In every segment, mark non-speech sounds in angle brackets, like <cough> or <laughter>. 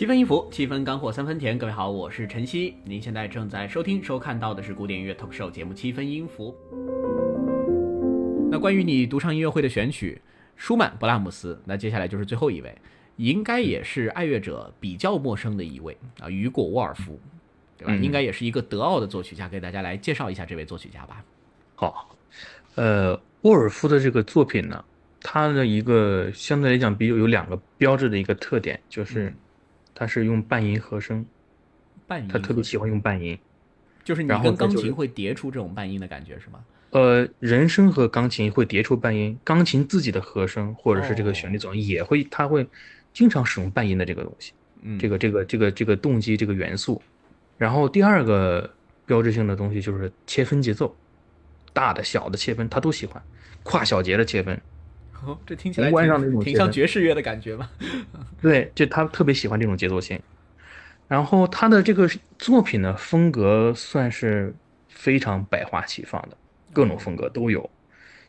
七分音符，七分干货，三分甜。各位好，我是晨曦。您现在正在收听、收看到的是古典音乐 talk show 节目《七分音符》。那关于你独唱音乐会的选曲，舒曼、勃拉姆斯，那接下来就是最后一位，应该也是爱乐者比较陌生的一位啊，雨果·沃尔夫，对吧？应该也是一个德奥的作曲家，给大家来介绍一下这位作曲家吧。好，呃，沃尔夫的这个作品呢，他的一个相对来讲比较有两个标志的一个特点，就是他是用半音和声，半音，他特别喜欢用半音，就是你跟钢琴会叠出这种半音的感觉是吗？呃，人声和钢琴会叠出半音，钢琴自己的和声或者是这个旋律总也会，他会经常使用半音的这个东西，嗯，这个这个这个这个动机这个元素。然后第二个标志性的东西就是切分节奏，大的小的切分他都喜欢，跨小节的切分。哦，<laughs> 这听起来挺像爵士乐的感觉吧？<laughs> 对，就他特别喜欢这种节奏性。然后他的这个作品的，风格算是非常百花齐放的。各种风格都有，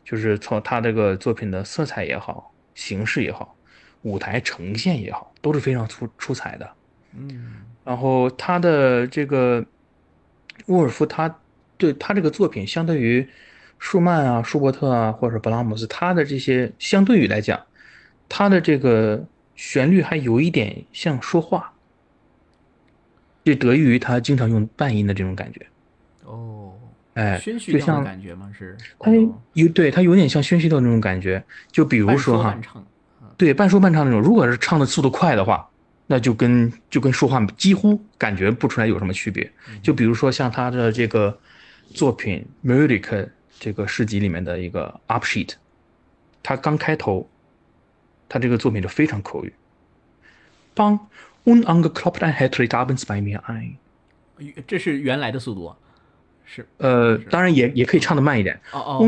就是从他这个作品的色彩也好，形式也好，舞台呈现也好，都是非常出出彩的。嗯，然后他的这个沃尔夫，他对他这个作品，相对于舒曼啊、舒伯特啊，或者布拉姆斯，他的这些相对于来讲，他的这个旋律还有一点像说话，这得益于他经常用半音的这种感觉。哦。哎，就像感觉吗？是它有对他有点像宣叙调那种感觉，就比如说哈，对半说半唱那种。如果是唱的速度快的话，那就跟就跟说话几乎感觉不出来有什么区别。就比如说像他的这个作品《Melodic》这个诗集里面的一个 Up Sheet，他刚开头，他这个作品就非常口语。邦 un angeklopft ein Herz abends bei mir ein，这是原来的速度。是，呃，当然也也可以唱的慢一点。哦哦。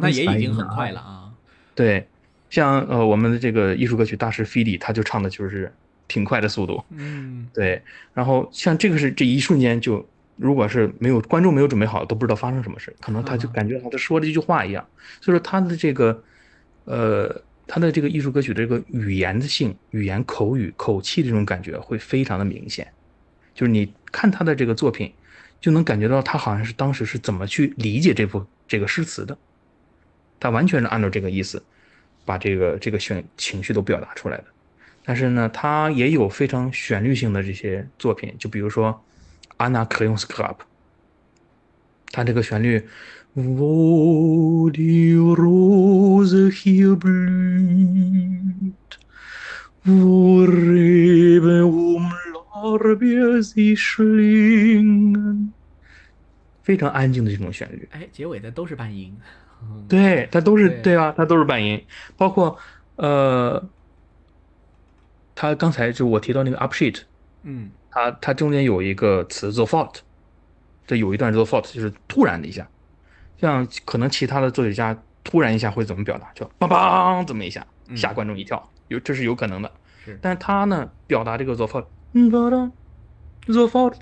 那也已经很快了啊。对，像呃我们的这个艺术歌曲大师 f i d i，他就唱的就是挺快的速度。嗯。对，然后像这个是这一瞬间就，如果是没有观众没有准备好，都不知道发生什么事，可能他就感觉好像说了一句话一样。所以说他的这个，呃，他的这个艺术歌曲的这个语言的性、语言口语口气这种感觉会非常的明显，就是你看他的这个作品。就能感觉到他好像是当时是怎么去理解这部这个诗词的，他完全是按照这个意思，把这个这个选情绪都表达出来的。但是呢，他也有非常旋律性的这些作品，就比如说《安娜克隆斯克 p 它这个旋律 vodi rosa heublis ooh river oom la rabbi rosie sheng。非常安静的这种旋律，哎，结尾的都是半音，<laughs> 对，它都是对。啊，它都是半音，包括呃，他刚才就我提到那个 up sheet，嗯，它它中间有一个词 the fault，这有一段 the fault 就是突然的一下，像可能其他的作曲家突然一下会怎么表达，就梆梆这么一下吓观众一跳，有这是有可能的，但是他呢表达这个 the fault，嗯，the fault。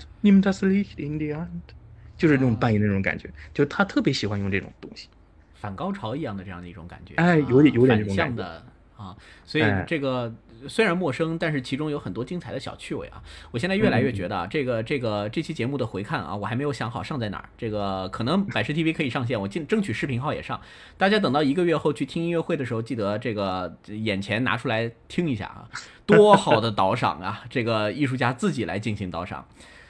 就是那种半音那种感觉，就是他特别喜欢用这种东西，反高潮一样的这样的一种感觉，哎，有点有点这种像的啊，所以这个虽然陌生，但是其中有很多精彩的小趣味啊。我现在越来越觉得啊，这个这个这期节目的回看啊，我还没有想好上在哪儿，这个可能百事 TV 可以上线，我尽争取视频号也上。大家等到一个月后去听音乐会的时候，记得这个眼前拿出来听一下啊，多好的导赏啊，这个艺术家自己来进行导赏。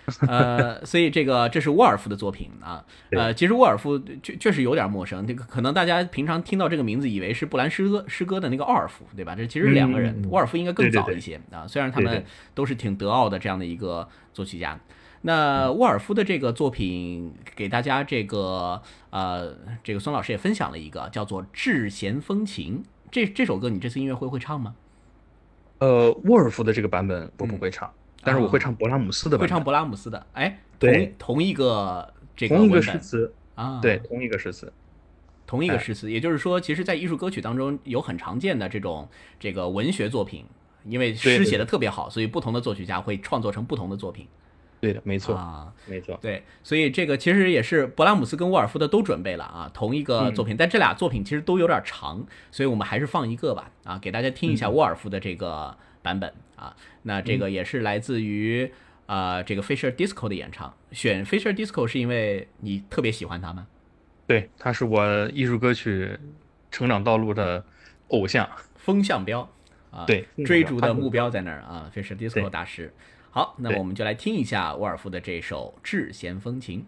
<laughs> 呃，所以这个这是沃尔夫的作品啊。呃，其实沃尔夫确确实有点陌生，这个可能大家平常听到这个名字，以为是布兰诗歌诗歌的那个奥尔夫，对吧？这其实两个人，沃尔夫应该更早一些啊。虽然他们都是挺德奥的这样的一个作曲家。那沃尔夫的这个作品，给大家这个呃，这个孙老师也分享了一个叫做《致弦风情》。这这首歌你这次音乐会会唱吗？呃，沃尔夫的这个版本我不会唱。但是我会唱勃拉姆斯的，会唱勃拉姆斯的，哎，对，同一个这个同一个诗词。啊，对，同一个诗词，同一个诗词，也就是说，其实，在艺术歌曲当中有很常见的这种这个文学作品，因为诗写的特别好，所以不同的作曲家会创作成不同的作品。对的，没错啊，没错。对，所以这个其实也是勃拉姆斯跟沃尔夫的都准备了啊，同一个作品，但这俩作品其实都有点长，所以我们还是放一个吧。啊，给大家听一下沃尔夫的这个版本啊。那这个也是来自于啊这个 Fisher Disco 的演唱，选 Fisher Disco 是因为你特别喜欢他吗？对，他是我艺术歌曲成长道路的偶像，风向标啊，对，追逐的目标在那儿啊，Fisher Disco 大师。好，那么我们就来听一下沃尔夫的这首《智弦风情》。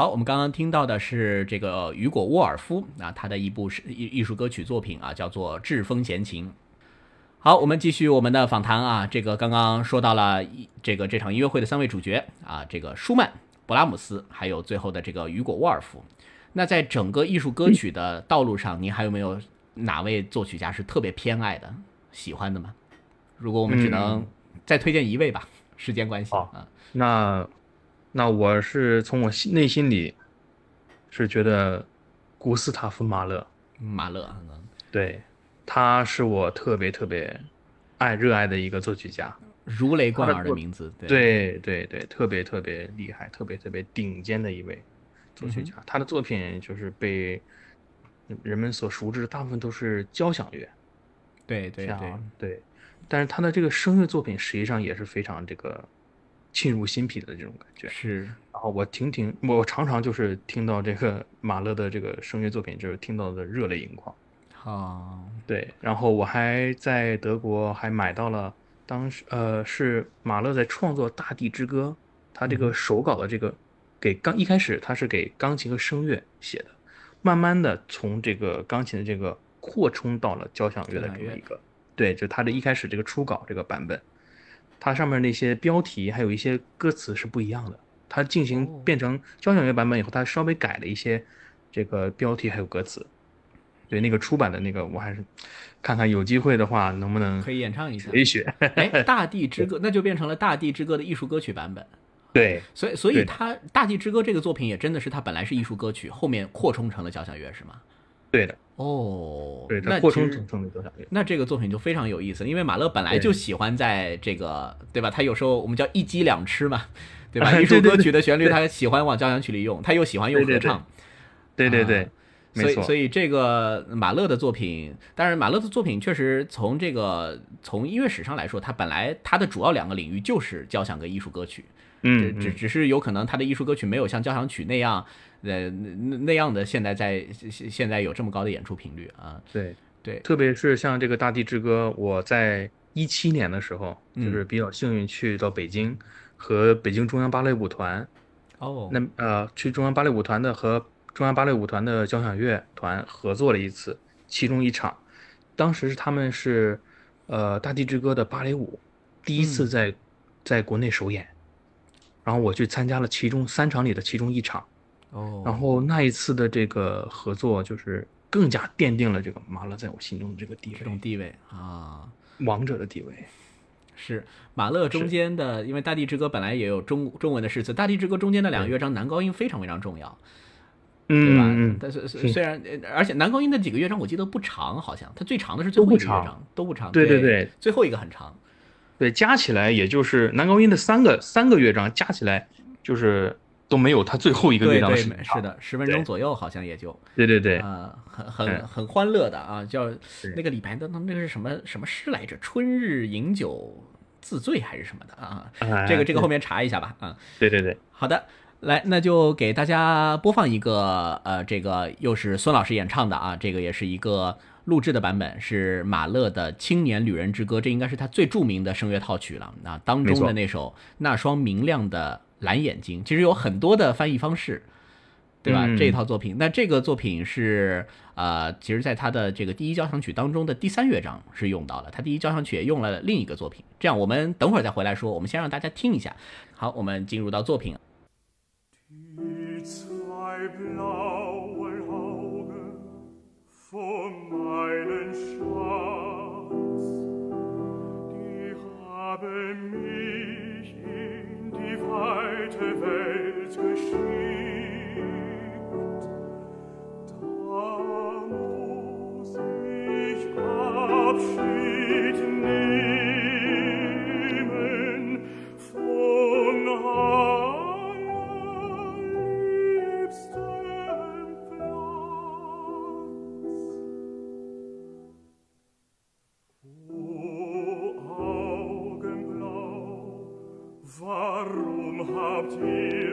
好，我们刚刚听到的是这个雨果·沃尔夫啊，他的一部是艺艺术歌曲作品啊，叫做《栉风闲情》。好，我们继续我们的访谈啊，这个刚刚说到了这个这场音乐会的三位主角啊，这个舒曼、勃拉姆斯，还有最后的这个雨果·沃尔夫。那在整个艺术歌曲的道路上，您还有没有哪位作曲家是特别偏爱的、喜欢的吗？如果我们只能再推荐一位吧，时间关系啊，那。那我是从我心内心里是觉得古斯塔夫马勒，马勒，对，他是我特别特别爱热爱的一个作曲家，如雷贯耳的名字，对对对，特别特别厉害，特别特别顶尖的一位作曲家。他的作品就是被人们所熟知的大部分都是交响乐，对对对对，但是他的这个声乐作品实际上也是非常这个。沁入心脾的这种感觉是，然后我听听，我常常就是听到这个 <laughs> 马勒的这个声乐作品，就是听到的热泪盈眶。啊，对，然后我还在德国还买到了当时呃是马勒在创作《大地之歌》，他这个手稿的这个给刚一开始他是给钢琴和声乐写的，慢慢的从这个钢琴的这个扩充到了交响乐的这么一个，对，就他的一开始这个初稿这个版本。它上面那些标题还有一些歌词是不一样的。它进行变成交响乐版本以后，它稍微改了一些这个标题还有歌词。对，那个出版的那个，我还是看看有机会的话能不能可以演唱一下。学一学。哎，<laughs>《大地之歌》那就变成了《大地之歌》的艺术歌曲版本。对，所以所以它《大地之歌》这个作品也真的是它本来是艺术歌曲，后面扩充成了交响乐，是吗？对的。哦，对，那扩充成的交响乐。那这个作品就非常有意思，因为马勒本来就喜欢在这个，对吧？他有时候我们叫一鸡两吃嘛，对吧？<laughs> 艺术歌曲的旋律他喜欢往交响曲里用，他又喜欢用合唱。对对对，所以所以这个马勒的作品，但是马勒的作品确实从这个从音乐史上来说，他本来他的主要两个领域就是交响跟艺术歌曲。嗯，只只是有可能他的艺术歌曲没有像交响曲那样。呃，那那样的现在在现现在有这么高的演出频率啊？对对，特别是像这个《大地之歌》，我在一七年的时候，就是比较幸运去到北京，和北京中央芭蕾舞团，哦，那呃去中央芭蕾舞团的和中央芭蕾舞团的交响乐团合作了一次，其中一场，当时是他们是呃《大地之歌》的芭蕾舞第一次在在国内首演，然后我去参加了其中三场里的其中一场。哦，然后那一次的这个合作，就是更加奠定了这个马勒在我心中的这个地位，这种地位啊，王者的地位。是马勒中间的，因为《大地之歌》本来也有中中文的诗词，《大地之歌》中间的两个乐章男高音非常非常重要，对吧？嗯但是虽然，而且男高音的几个乐章我记得不长，好像它最长的是最后一个乐章，都不长。对对对，最后一个很长。对，加起来也就是男高音的三个三个乐章加起来就是。都没有他最后一个乐章是是的，十分钟左右好像也就对对对啊，很很很欢乐的啊，叫那个李白的那那个是什么什么诗来着？春日饮酒自醉还是什么的啊？这个这个后面查一下吧啊。对对对，好的，来那就给大家播放一个呃，这个又是孙老师演唱的啊，这个也是一个录制的版本，是马勒的《青年旅人之歌》，这应该是他最著名的声乐套曲了那，当中的那首那双明亮的。蓝眼睛其实有很多的翻译方式，对吧？这一套作品，那这个作品是呃，其实在他的这个第一交响曲当中的第三乐章是用到了，他第一交响曲也用了另一个作品。这样，我们等会儿再回来说，我们先让大家听一下。好，我们进入到作品。weite Welt geschickt. Da muss ich Abschied nehmen, auf dir.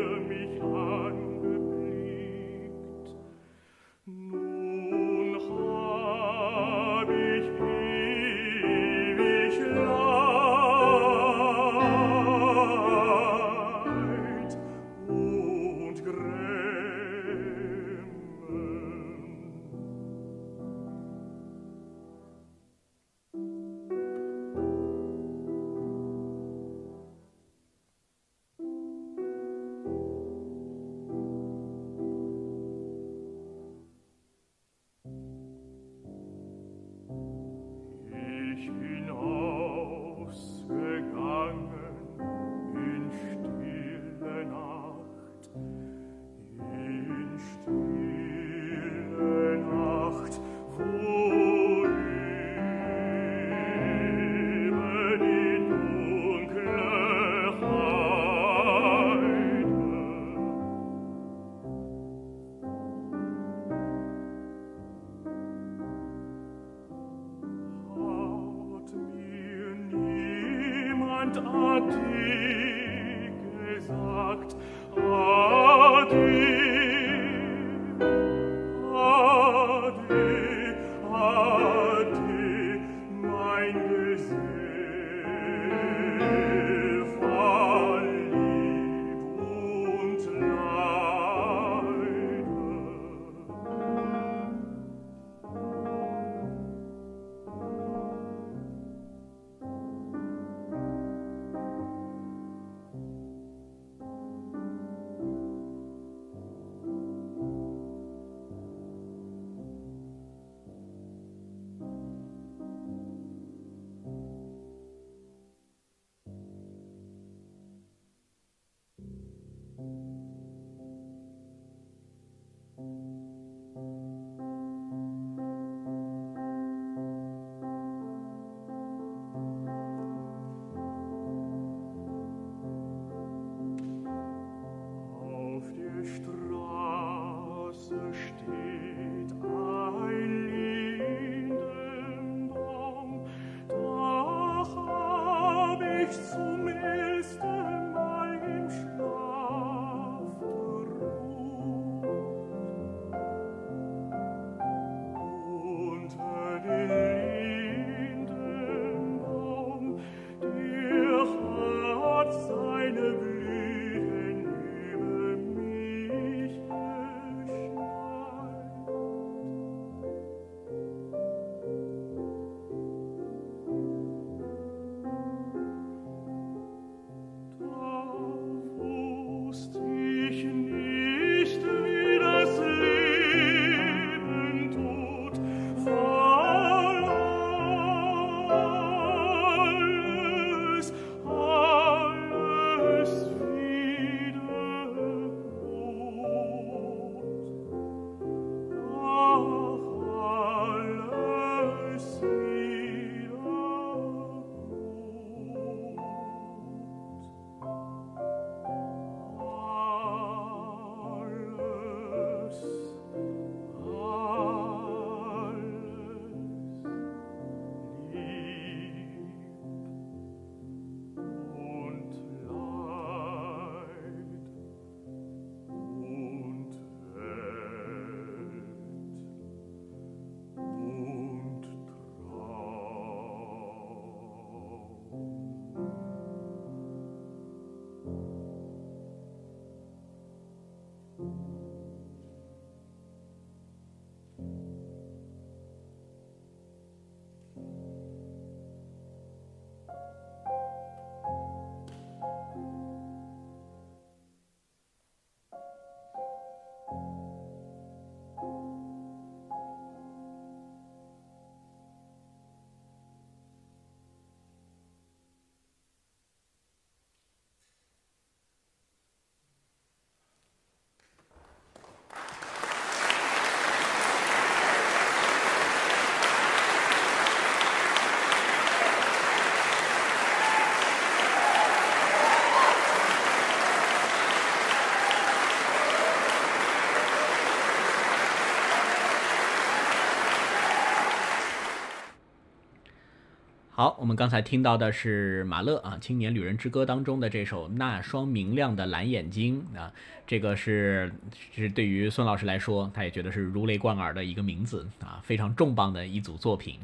好，我们刚才听到的是马勒啊《青年旅人之歌》当中的这首《那双明亮的蓝眼睛》啊，这个是是对于孙老师来说，他也觉得是如雷贯耳的一个名字啊，非常重磅的一组作品，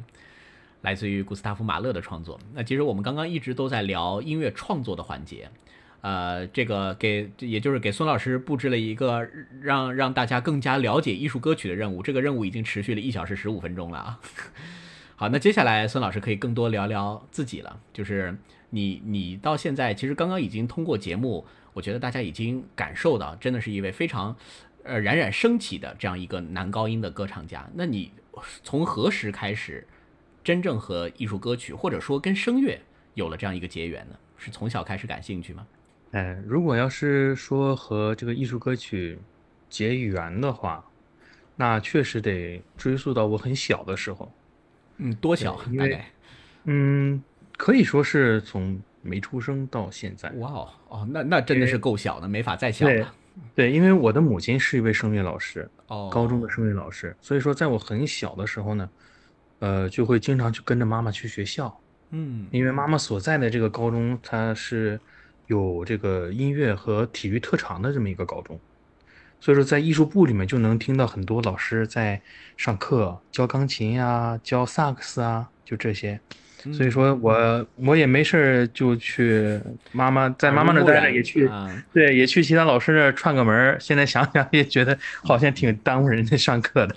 来自于古斯塔夫·马勒的创作。那其实我们刚刚一直都在聊音乐创作的环节，呃，这个给也就是给孙老师布置了一个让让大家更加了解艺术歌曲的任务，这个任务已经持续了一小时十五分钟了啊。好，那接下来孙老师可以更多聊聊自己了。就是你，你到现在其实刚刚已经通过节目，我觉得大家已经感受到，真的是一位非常，呃，冉冉升起的这样一个男高音的歌唱家。那你从何时开始真正和艺术歌曲或者说跟声乐有了这样一个结缘呢？是从小开始感兴趣吗？哎，如果要是说和这个艺术歌曲结缘的话，那确实得追溯到我很小的时候。嗯，多小？因为大概？嗯，可以说是从没出生到现在。哇哦，哦，那那真的是够小的，没法再小了。对，因为我的母亲是一位声乐老师，哦，高中的声乐老师，所以说在我很小的时候呢，呃，就会经常去跟着妈妈去学校，嗯因为妈妈所在的这个高中，它是有这个音乐和体育特长的这么一个高中，所以说在艺术部里面就能听到很多老师在上课教钢琴呀、教萨克斯啊，就这些。所以说我我也没事儿就去妈妈在妈妈那儿待着，也去啊对，也去其他老师那儿串个门儿。现在想想也觉得好像挺耽误人家上课的。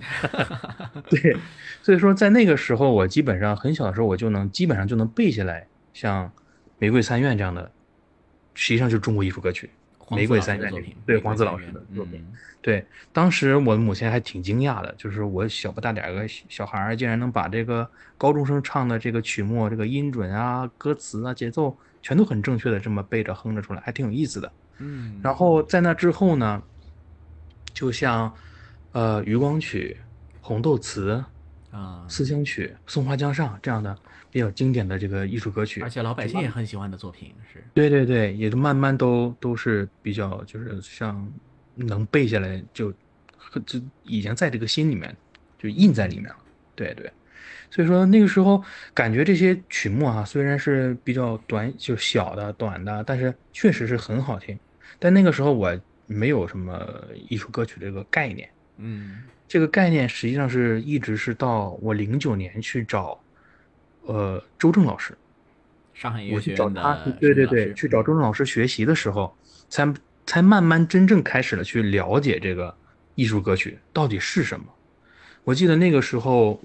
<laughs> 对，所以说在那个时候，我基本上很小的时候，我就能基本上就能背下来，像《玫瑰三院》这样的，实际上就是中国艺术歌曲。玫瑰三院的作品，对黄子老师的作品。嗯对，当时我的母亲还挺惊讶的，就是我小不大点儿个小小孩儿，竟然能把这个高中生唱的这个曲目、这个音准啊、歌词啊、节奏全都很正确的这么背着哼着出来，还挺有意思的。嗯，然后在那之后呢，就像呃《渔光曲》《红豆词》啊《思乡曲》《松花江上》这样的比较经典的这个艺术歌曲，而且老百姓也很喜欢的作品是，对对对，也就慢慢都都是比较，就是像能背下来就，就已经在这个心里面就印在里面了。对对，所以说那个时候感觉这些曲目啊，虽然是比较短，就小的短的，但是确实是很好听。但那个时候我没有什么艺术歌曲这个概念，嗯这个概念实际上是一直是到我零九年去找，呃，周正老师。上海音乐学院的去找他，对对对，去找周正老师学习的时候，才才慢慢真正开始了去了解这个艺术歌曲到底是什么。我记得那个时候，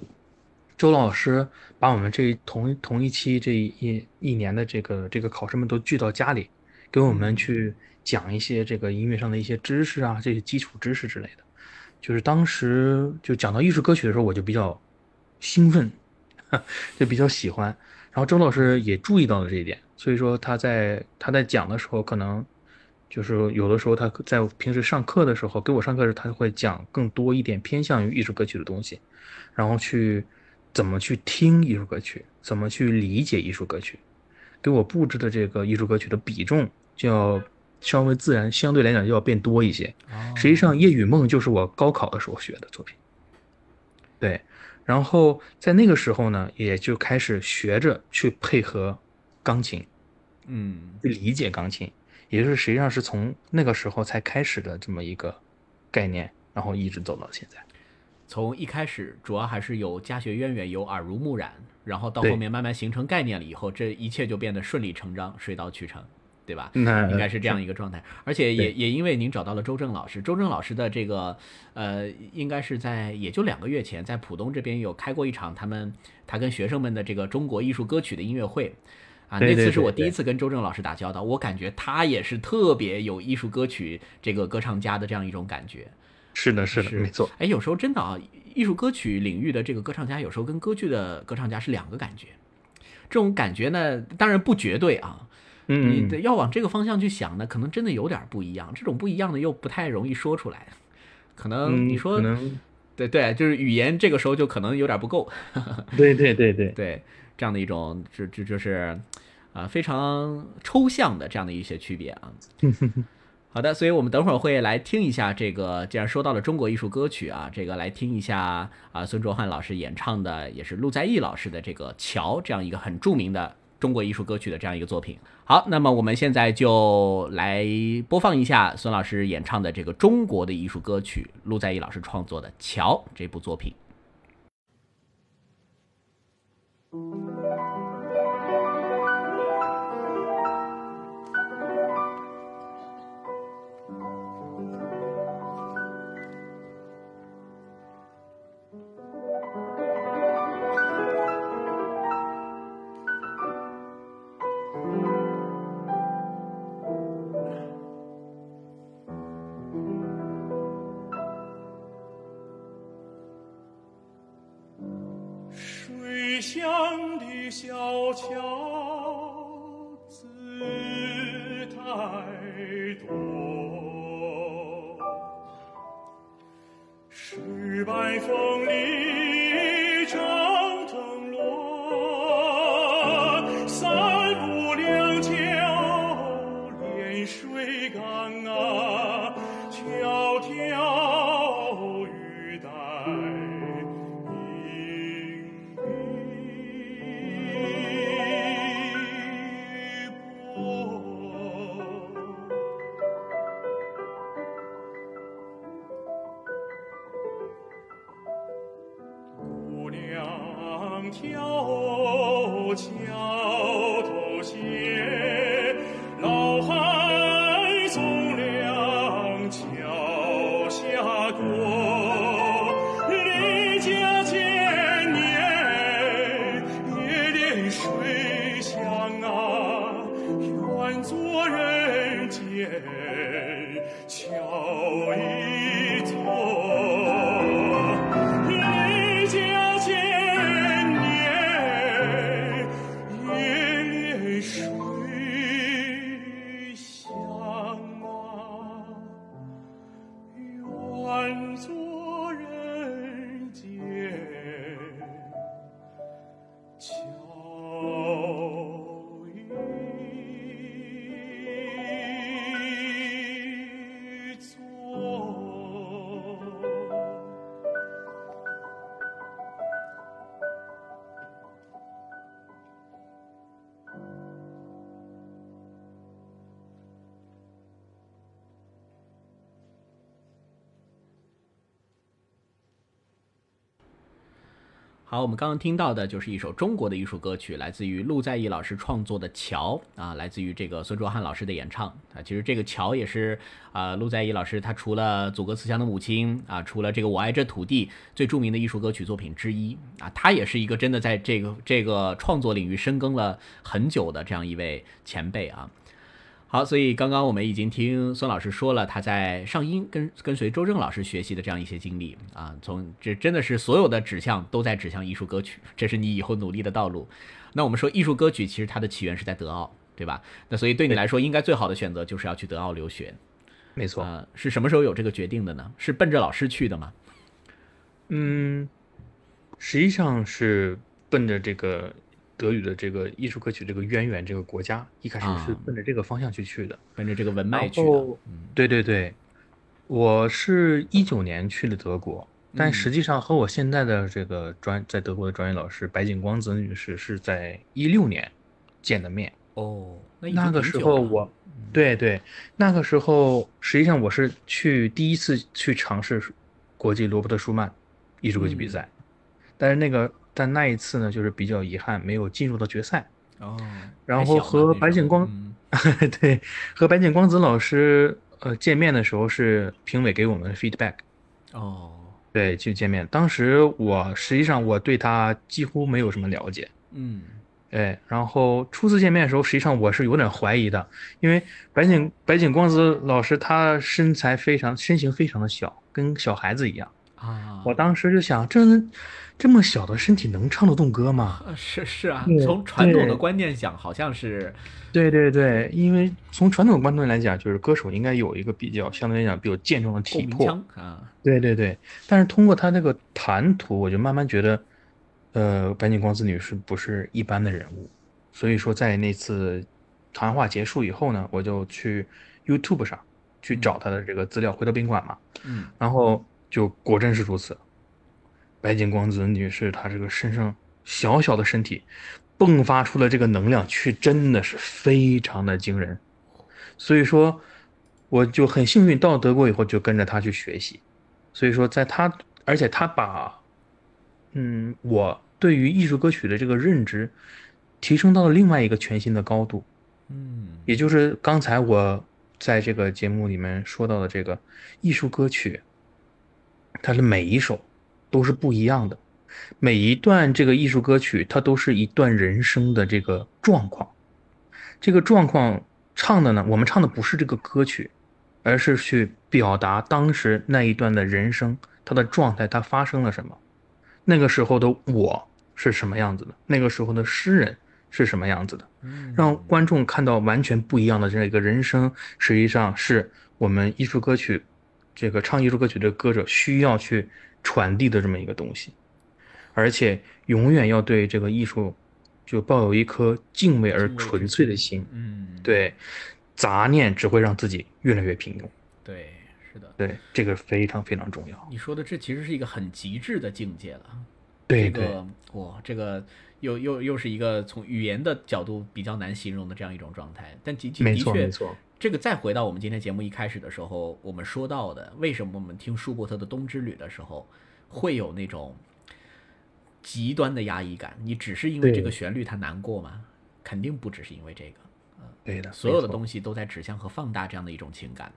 周老师把我们这同同一期这一一年的这个这个考生们都聚到家里，给我们去讲一些这个音乐上的一些知识啊，这些基础知识之类的。就是当时就讲到艺术歌曲的时候，我就比较兴奋，<laughs> 就比较喜欢。然后周老师也注意到了这一点，所以说他在他在讲的时候，可能就是有的时候他在平时上课的时候给我上课时，他会讲更多一点偏向于艺术歌曲的东西，然后去怎么去听艺术歌曲，怎么去理解艺术歌曲，给我布置的这个艺术歌曲的比重就要稍微自然，相对来讲就要变多一些。哦实际上，《夜与梦》就是我高考的时候学的作品。对，然后在那个时候呢，也就开始学着去配合钢琴，嗯去理解钢琴，也就是实际上是从那个时候才开始的这么一个概念，然后一直走到现在。从一开始主要还是有家学渊源，有耳濡目染，然后到后面慢慢形成概念了以后，这一切就变得顺理成章，水到渠成，对吧？那应该是这样一个状态，而且也也因为您找到了周正老师，周正老师的这个呃，应该是在也就两个月前，在浦东这边有开过一场他们他跟学生们的这个中国艺术歌曲的音乐会。啊，那次是我第一次跟周正老师打交道，我感觉他也是特别有艺术歌曲这个歌唱家的这样一种感觉。是的，是的，是没错。哎，有时候真的啊，艺术歌曲领域的这个歌唱家，有时候跟歌剧的歌唱家是两个感觉。这种感觉呢，当然不绝对啊，你嗯，得要往这个方向去想呢，可能真的有点不一样。这种不一样的又不太容易说出来，可能嗯，你说、对对，就是语言这个时候就可能有点不够。<laughs> 对对对对，对，这样的一种，这这就是啊、非常抽象的这样的一些区别啊。<laughs> 好的，所以我们等会儿会来听一下这个，既然说到了中国艺术歌曲啊，这个来听一下啊，孙卓汉老师演唱的，也是陆在义老师的这个《桥》这样一个很著名的中国艺术歌曲的这样一个作品。好，那么我们现在就来播放一下孙老师演唱的这个中国的艺术歌曲，陆在义老师创作的《桥》这部作品。下过离家千年，夜夜水乡啊，愿做人间。好，我们刚刚听到的就是一首中国的艺术歌曲，来自于陆在义老师创作的《桥》啊，来自于这个孙卓汉老师的演唱啊。其实这个《桥》也是啊，陆在义老师他除了《祖国慈祥的母亲》啊，除了这个《我爱这土地》最著名的艺术歌曲作品之一啊，他也是一个真的在这个这个创作领域深耕了很久的这样一位前辈啊。好，所以刚刚我们已经听孙老师说了他在上音跟跟随周正老师学习的这样一些经历啊，从这真的是所有的指向都在指向艺术歌曲，这是你以后努力的道路。那我们说艺术歌曲其实它的起源是在德奥，对吧？那所以对你来说，应该最好的选择就是要去德奥留学。没错。呃，是什么时候有这个决定的呢？是奔着老师去的吗？嗯，实际上是奔着这个德语的这个艺术歌曲这个渊源这个国家，一开始是啊奔着这个方向去去的。奔着这个文脉去的。对对对，我是一九年去的德国，但嗯实际上和我现在的这个专在德国的专业老师白景光子女士是在一六年见的面。哦，那那个时候我，对对，那个时候实际上我是去第一次去尝试国际罗伯特舒曼艺术歌曲比嗯赛，但是那个但那一次呢，就是比较遗憾没有进入到决赛。哦，然后和白景光嗯 <laughs> 对，和白景光子老师呃见面的时候是评委给我们 feedback，哦，对，去见面。当时我实际上我对他几乎没有什么了解，嗯哎，然后初次见面的时候，实际上我是有点怀疑的，因为白景白景光子老师他身材非常身形非常的小，跟小孩子一样。啊，我当时就想，这这么小的身体能唱得动歌吗？呃是是啊，从传统的观念讲，好像是对对对，因为从传统观念来讲，就是歌手应该有一个比较相对来讲比较健壮的体魄。啊，对对对，但是通过他这个谈吐，我就慢慢觉得，呃，白井光子女士不是一般的人物。所以说，在那次谈话结束以后呢，我就去 YouTube 上去找他的这个资料，回到宾馆嘛，嗯然后就果真是如此。白井光子女士她这个身上小小的身体，迸发出的这个能量，却真的是非常的惊人。所以说，我就很幸运到德国以后就跟着她去学习。所以说，在她，而且她把，嗯，我对于艺术歌曲的这个认知，提升到了另外一个全新的高度。嗯也就是刚才我在这个节目里面说到的这个艺术歌曲，它的每一首都是不一样的，每一段这个艺术歌曲，它都是一段人生的这个状况。这个状况唱的呢，我们唱的不是这个歌曲，而是去表达当时那一段的人生，它的状态，它发生了什么。那个时候的我是什么样子的，那个时候的诗人是什么样子的，嗯让观众看到完全不一样的这一个人生，实际上是我们艺术歌曲，这个唱艺术歌曲的歌者需要去传递的这么一个东西，而且永远要对这个艺术就抱有一颗敬畏而纯粹的心，嗯，对，杂念只会让自己越来越平庸，对，是的。对，这个非常非常重要，你说的这其实是一个很极致的境界了。对对。这个哇，这个又又又是一个从语言的角度比较难形容的这样一种状态。但的的确错没错，这个再回到我们今天节目一开始的时候，我们说到的，为什么我们听舒伯特的《冬之旅》的时候会有那种极端的压抑感？你只是因为这个旋律它难过吗？肯定不只是因为这个。对的，所有的东西都在指向和放大这样的一种情感。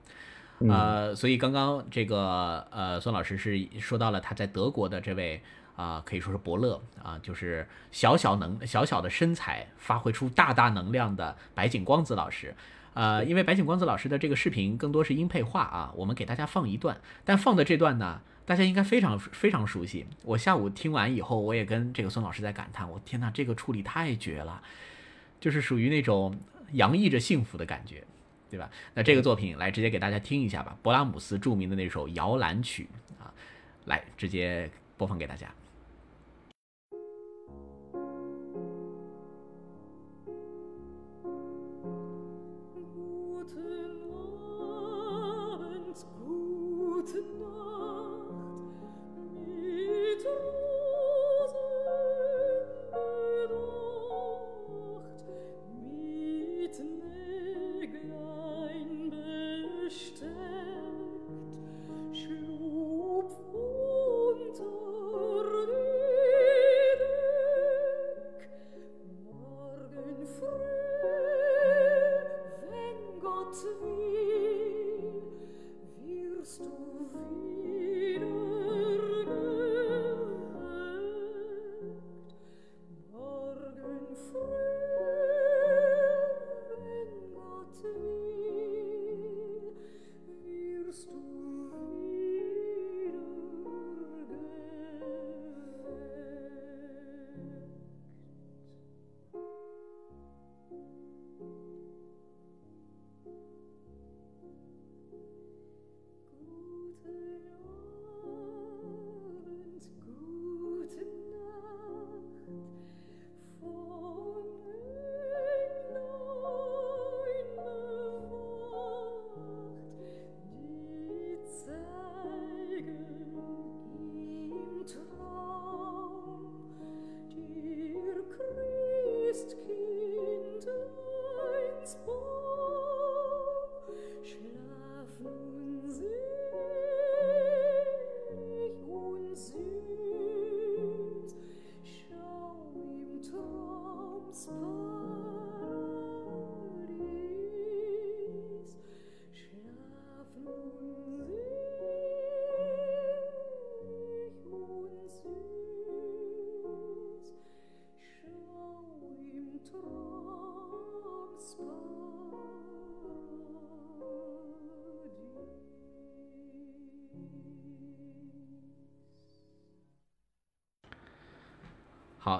嗯呃，所以刚刚这个呃，孙老师是说到了他在德国的这位啊、可以说是伯乐啊、就是小小能小小的身材发挥出大大能量的白景光子老师。呃，因为白井光子老师的这个视频更多是音配画啊，我们给大家放一段，但放的这段呢，大家应该非常非常熟悉。我下午听完以后，我也跟这个孙老师在感叹，我天呐，这个处理太绝了，就是属于那种洋溢着幸福的感觉。对吧？那这个作品来直接给大家听一下吧，勃拉姆斯著名的那首摇篮曲啊，来直接播放给大家。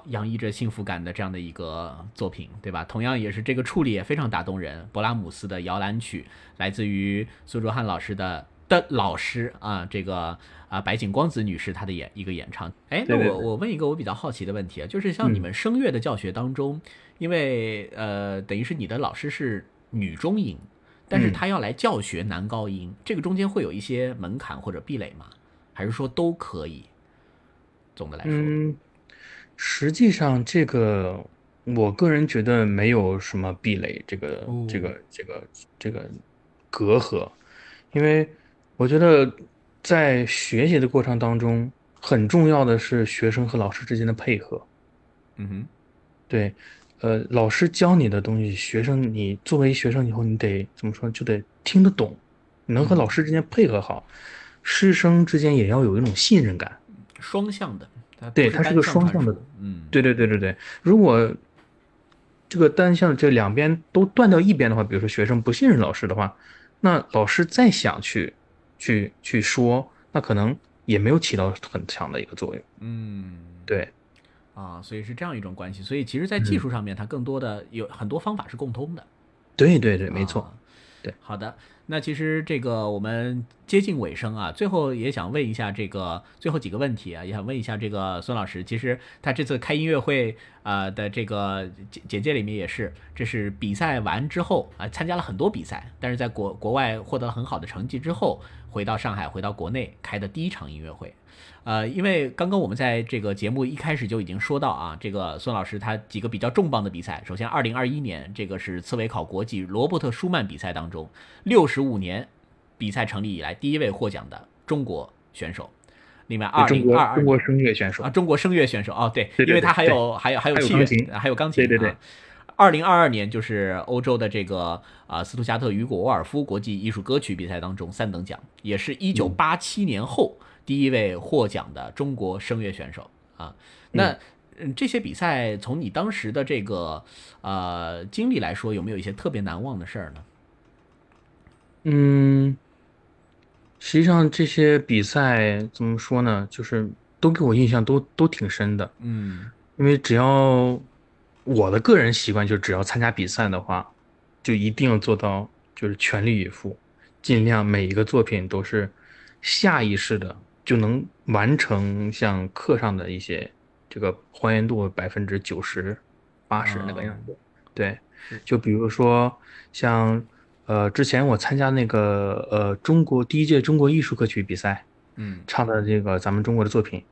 洋溢着幸福感的这样的一个作品，对吧？同样也是这个处理也非常打动人。勃拉姆斯的摇篮曲来自于苏卓汉老师的的老师啊，这个啊白井光子女士她的演一个演唱。哎，那我我问一个我比较好奇的问题啊，就是像你嗯们声乐的教学当中，因为呃等于是你的老师是女中音，但是嗯她要来教学男高音，这个中间会有一些门槛或者壁垒吗？还是说都可以？总的来说，嗯，实际上这个我个人觉得没有什么壁垒，这个哦这个这个这个隔阂，因为我觉得在学习的过程当中，很重要的是学生和老师之间的配合。嗯哼，对，呃，老师教你的东西，学生你作为学生以后，你得怎么说，就得听得懂，你能和老师之间配合好，师生之间也要有一种信任感。双向的，对它是单个双向的，嗯，对对对对对，如果这个单向这两边都断掉一边的话，比如说学生不信任老师的话，那老师再想去去去说，那可能也没有起到很强的一个作用。嗯，对，啊，所以是这样一种关系。所以其实，在技术上面，它更多的有很多方法是共通的。对对对，没错。啊对。好的，那其实这个我们接近尾声啊，最后也想问一下这个最后几个问题啊，也想问一下这个孙老师，其实他这次开音乐会啊、的这个简简介里面也是，这是比赛完之后啊、参加了很多比赛，但是在国国外获得了很好的成绩之后，回到上海，回到国内开的第一场音乐会。呃，因为刚刚我们在这个节目一开始就已经说到啊，这个孙老师他几个比较重磅的比赛。首先，二零二一年这个是茨维考国际罗伯特舒曼比赛当中，六十五年比赛成立以来第一位获奖的中国选手。另外，二中零二二中国声乐选手啊，，中国声乐选手哦，对，因为他还有还有还有器乐还有钢琴对对对啊。二零二二年就是欧洲的这个啊斯图加特雨果沃尔夫国际艺术歌曲比赛当中三等奖，也是一九八七年后第一位获奖的中国声乐选手啊。那嗯，这些比赛从你当时的这个呃经历来说，有没有一些特别难忘的事儿呢？嗯，实际上这些比赛怎么说呢，就是都给我印象都都挺深的。嗯因为只要我的个人习惯，就是只要参加比赛的话，就一定要做到就是全力以赴，尽量每一个作品都是下意识的就能完成像课上的一些这个还原度百分之九十、八十那个样子。对，就比如说像呃之前我参加那个呃中国第一届中国艺术歌曲比赛，嗯唱的这个咱们中国的作品，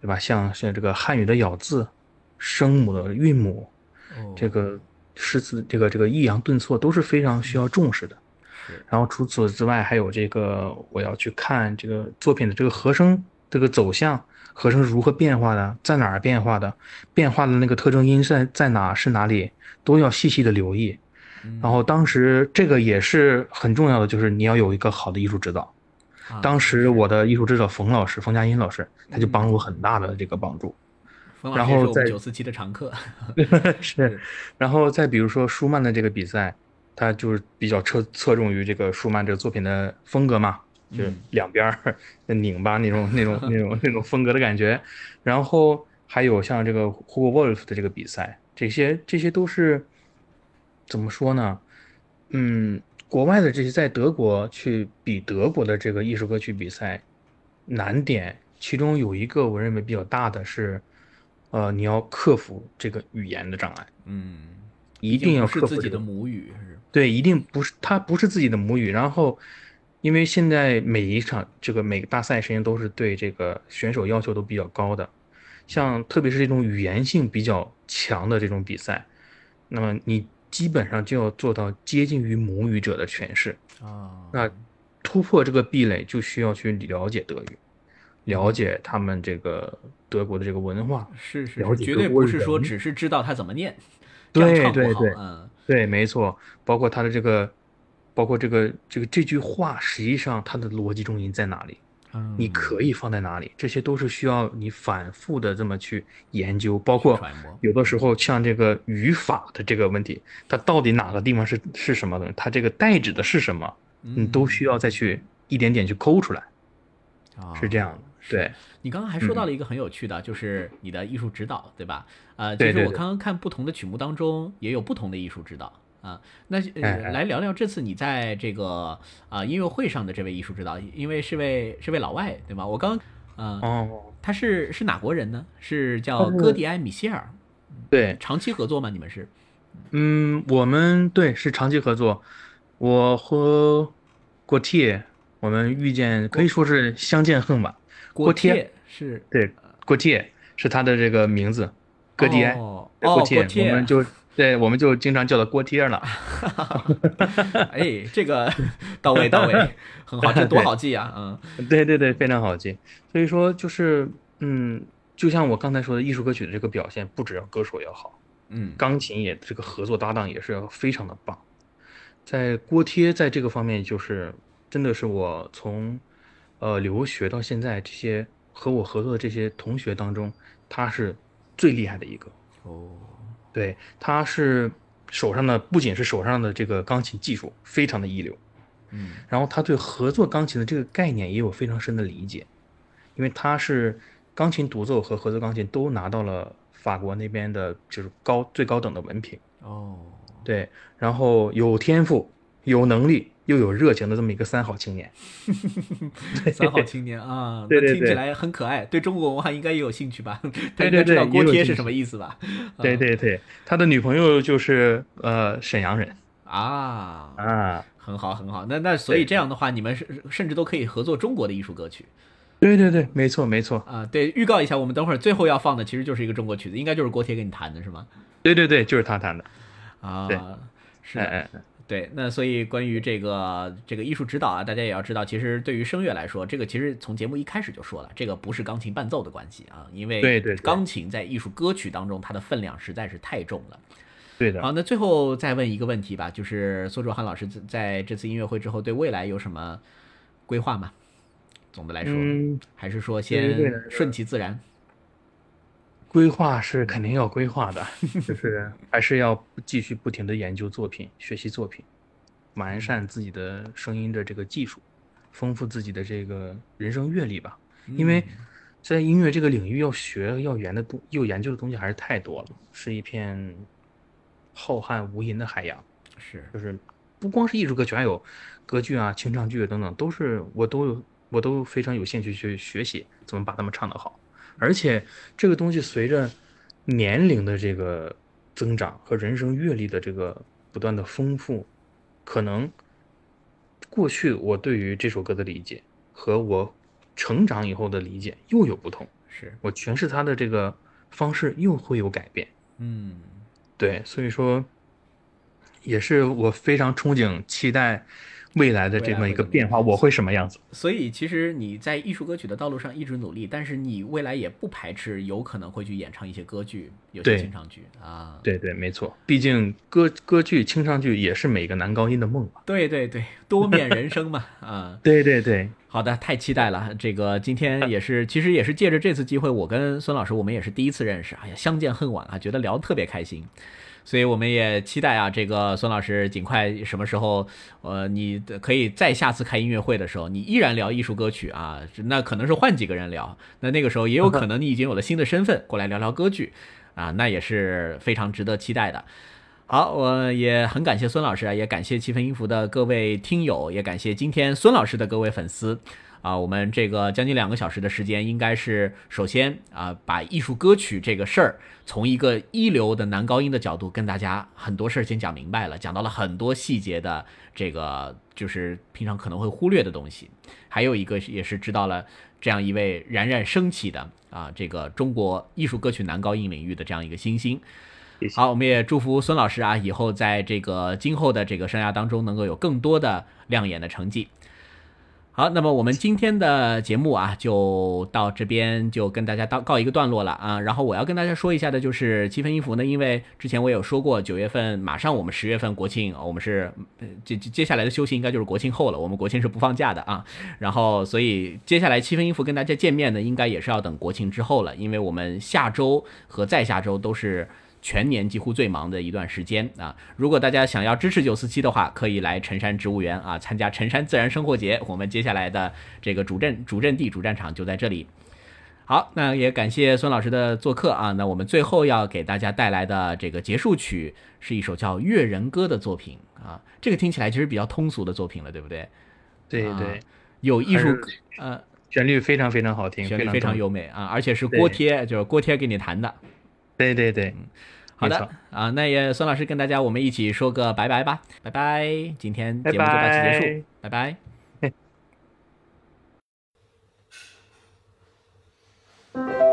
对吧？像像这个汉语的咬字、声母的韵母，哦这个诗词这个这个抑扬顿挫都是非常需要重视的。是然后除此之外，还有这个我要去看这个作品的这个和声这个走向，和声是如何变化的，在哪儿变化的，变化的那个特征音在在哪是哪里，都要细细的留意。嗯然后当时这个也是很重要的，就是你要有一个好的艺术指导。啊当时我的艺术指导冯老师，冯佳音老师，他就帮了我很大的这个帮助。然后再九四七的常客，<laughs> 是，然后再比如说舒曼的这个比赛，他就是比较侧侧重于这个舒曼这个作品的风格嘛，就是嗯两边儿 <laughs> 拧巴那种那种那种那种风格的感觉。然后还有像这个 Hugo Wolf 的这个比赛，这些这些都是怎么说呢？嗯，国外的这些在德国去比德国的这个艺术歌曲比赛，难点其中有一个我认为比较大的是，呃，你要克服这个语言的障碍，嗯，一定要不是自己的母语，是对，一定不是，他不是自己的母语。然后，因为现在每一场这个每个大赛实际上都是对这个选手要求都比较高的，像特别是这种语言性比较强的这种比赛，那么你基本上就要做到接近于母语者的诠释。啊，那突破这个壁垒，就需要去了解德语，了解他们这个德国的这个文化。是是是，绝对不是说只是知道它怎么念，对对对嗯对，没错，包括他的这个，包括这个这个这句话，实际上它的逻辑重音在哪里？嗯，你可以放在哪里？这些都是需要你反复的这么去研究，包括有的时候像这个语法的这个问题，它到底哪个地方是是什么东西？它这个代指的是什么？你都需要再去一点点去抠出来，啊是这样的。对，你刚刚还说嗯到了一个很有趣的，就是你的艺术指导，对吧？呃，其实我刚刚看不同的曲目当中也有不同的艺术指导啊。那来聊聊这次你在这个啊音乐会上的这位艺术指导，因为是位是位老外，对吗？我刚呃，哦，他是是哪国人呢？是叫戈迪埃·米歇尔，对，长期合作吗？你们是？嗯，我们对是长期合作，我和郭贴，我们遇见可以说是相见恨晚。郭贴贴是对，郭贴是他的这个名字，戈蒂埃，哦，对郭贴，哦郭贴我们就对，我们就经常叫他锅贴了。<laughs> 哎，这个到位到位，<laughs> 很好，这多好记啊！嗯，对对对，非常好记。所以说就是，嗯，就像我刚才说的，艺术歌曲的这个表现，不只要歌手要好，嗯，钢琴也这个合作搭档也是要非常的棒。在锅贴在这个方面，就是真的是我从呃留学到现在，这些和我合作的这些同学当中，他是最厉害的一个。哦，对，他是手上的不仅是手上的这个钢琴技术非常的一流，嗯然后他对合作钢琴的这个概念也有非常深的理解，因为他是钢琴独奏和合作钢琴都拿到了法国那边的就是高最高等的文凭。哦，对，然后有天赋、有能力又有热情的这么一个三好青年。<laughs> 三好青年啊，对对对那听起来很可爱，对中国文化应该也有兴趣吧？他对应该知道锅贴是什么意思吧？对对对，他的女朋友就是呃沈阳人啊，啊。很好很好。那那所以这样的话，你们是甚至都可以合作中国的艺术歌曲对对对，没错没错。啊。对，预告一下，我们等会儿最后要放的其实就是一个中国曲子，应该就是锅贴给你弹的是吗？对对对，就是他弹的。啊对，是对，那所以关于这个这个艺术指导啊，大家也要知道，其实对于声乐来说，这个其实从节目一开始就说了，这个不是钢琴伴奏的关系啊，因为对对对钢琴在艺术歌曲当中它的分量实在是太重了。对的。好，那最后再问一个问题吧，就是苏卓涵老师在在这次音乐会之后，对未来有什么规划吗？总的来说，嗯，还是说先顺其自然？规划是肯定要规划的，<laughs> 就是还是要继续不停的研究作品、学习作品，完善自己的声音的这个技术，丰富自己的这个人生阅历吧。因为在音乐这个领域，要学、要研的东、要研究的东西还是太多了，是一片浩瀚无垠的海洋。是就是不光是艺术歌曲，还有歌剧啊、清唱剧等等，都是我都有，我都非常有兴趣去学习怎么把它们唱得好。而且这个东西随着年龄的这个增长和人生阅历的这个不断的丰富，可能过去我对于这首歌的理解和我成长以后的理解又有不同，是，我诠释它的这个方式又会有改变。嗯，对，所以说也是我非常憧憬、期待未来的这么一个变化，我会什么样子？所以其实你在艺术歌曲的道路上一直努力，但是你未来也不排斥有可能会去演唱一些歌剧，有些清唱剧啊。对对，没错，毕竟歌歌剧、清唱剧也是每个男高音的梦吧。对对对，多面人生嘛 <laughs> 啊。对对对，好的，太期待了。这个今天也是，其实也是借着这次机会，我跟孙老师我们也是第一次认识，哎呀，相见恨晚啊，觉得聊得特别开心。所以我们也期待啊，这个孙老师尽快什么时候，呃，你可以再下次开音乐会的时候，你依然聊艺术歌曲啊，那可能是换几个人聊，那那个时候也有可能你已经有了新的身份，过来聊聊歌剧，啊，那也是非常值得期待的。好，我也很感谢孙老师啊，也感谢七分音符的各位听友，也感谢今天孙老师的各位粉丝。啊，我们这个将近两个小时的时间，应该是首先啊，把艺术歌曲这个事儿，从一个一流的男高音的角度，跟大家很多事儿先讲明白了，讲到了很多细节的这个，就是平常可能会忽略的东西。还有一个也是知道了这样一位冉冉升起的啊，这个中国艺术歌曲男高音领域的这样一个新星。好，我们也祝福孙老师啊，以后在这个今后的这个生涯当中，能够有更多的亮眼的成绩。好，那么我们今天的节目啊，就到这边就跟大家到告一个段落了啊。然后我要跟大家说一下的就是七分音符呢，因为之前我有说过，九月份马上我们十月份国庆，我们是接接下来的休息应该就是国庆后了，我们国庆是不放假的啊。然后所以接下来七分音符跟大家见面呢，应该也是要等国庆之后了，因为我们下周和再下周都是。全年几乎最忙的一段时间啊！如果大家想要支持九四七的话，可以来辰山植物园啊，参加辰山自然生活节。我们接下来的这个主阵主阵地主战场就在这里。好，那也感谢孙老师的做客啊。那我们最后要给大家带来的这个结束曲是一首叫《越人歌》的作品啊。这个听起来其实比较通俗的作品了，对不对？啊对对，有艺术呃，旋律非常非常好听，旋律非常非常优美啊，而且是锅贴，就是锅贴给你弹的。对对对，好的啊，那也孙老师跟大家我们一起说个拜拜吧，拜拜，今天节目就到此结束，拜拜。《<laughs>